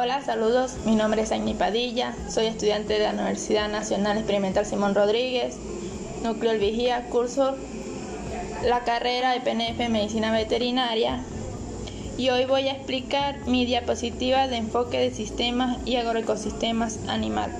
Hola, saludos. Mi nombre es Agni Padilla. Soy estudiante de la Universidad Nacional Experimental Simón Rodríguez, Núcleo El Vigía, curso la carrera de PNF Medicina Veterinaria. Y hoy voy a explicar mi diapositiva de enfoque de sistemas y agroecosistemas animal.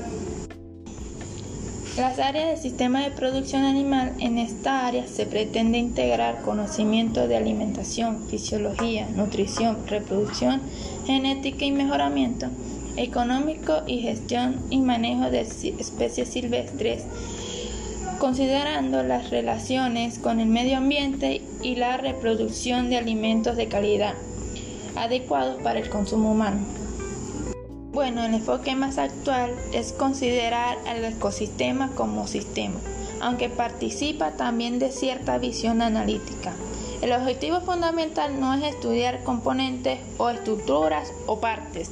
Las áreas del sistema de producción animal, en esta área se pretende integrar conocimiento de alimentación, fisiología, nutrición, reproducción, genética y mejoramiento económico y gestión y manejo de especies silvestres, considerando las relaciones con el medio ambiente y la reproducción de alimentos de calidad adecuados para el consumo humano. Bueno, el enfoque más actual es considerar al ecosistema como sistema, aunque participa también de cierta visión analítica. El objetivo fundamental no es estudiar componentes o estructuras o partes,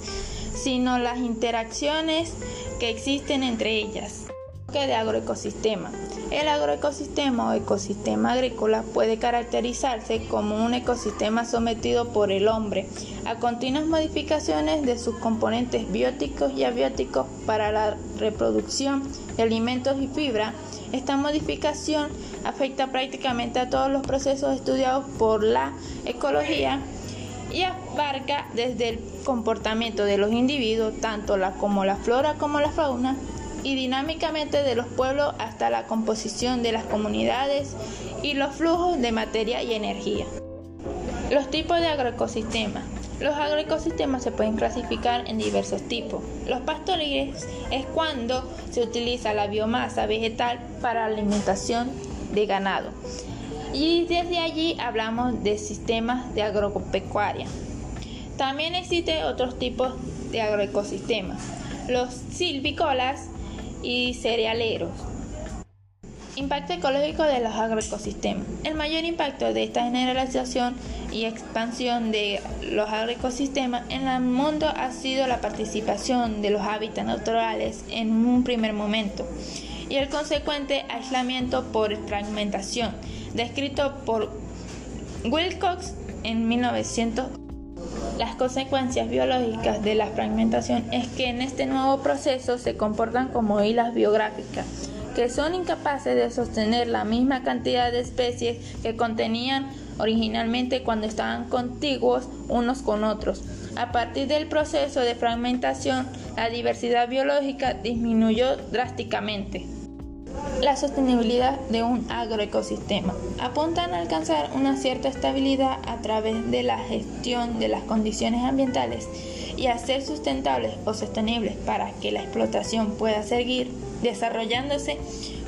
sino las interacciones que existen entre ellas. De agroecosistema. El agroecosistema o ecosistema agrícola puede caracterizarse como un ecosistema sometido por el hombre a continuas modificaciones de sus componentes bióticos y abióticos para la reproducción de alimentos y fibra. Esta modificación afecta prácticamente a todos los procesos estudiados por la ecología y abarca desde el comportamiento de los individuos, tanto la como la flora como la fauna, y dinámicamente de los pueblos hasta la composición de las comunidades y los flujos de materia y energía. Los tipos de agroecosistemas. Los agroecosistemas se pueden clasificar en diversos tipos. Los pastoriles es cuando se utiliza la biomasa vegetal para alimentación de ganado. Y desde allí hablamos de sistemas de agropecuaria. También existen otros tipos de agroecosistemas. Los silvícolas y cerealeros. Impacto ecológico de los agroecosistemas. El mayor impacto de esta generalización y expansión de los agroecosistemas en el mundo ha sido la participación de los hábitats naturales en un primer momento y el consecuente aislamiento por fragmentación, descrito por Wilcox en 1900. Las consecuencias biológicas de la fragmentación es que en este nuevo proceso se comportan como islas biográficas, que son incapaces de sostener la misma cantidad de especies que contenían originalmente cuando estaban contiguos unos con otros. A partir del proceso de fragmentación, la diversidad biológica disminuyó drásticamente la sostenibilidad de un agroecosistema. Apuntan a alcanzar una cierta estabilidad a través de la gestión de las condiciones ambientales y a ser sustentables o sostenibles para que la explotación pueda seguir desarrollándose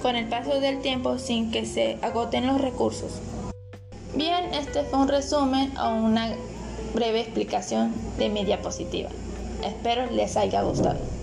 con el paso del tiempo sin que se agoten los recursos. Bien, este fue un resumen o una breve explicación de mi diapositiva. Espero les haya gustado.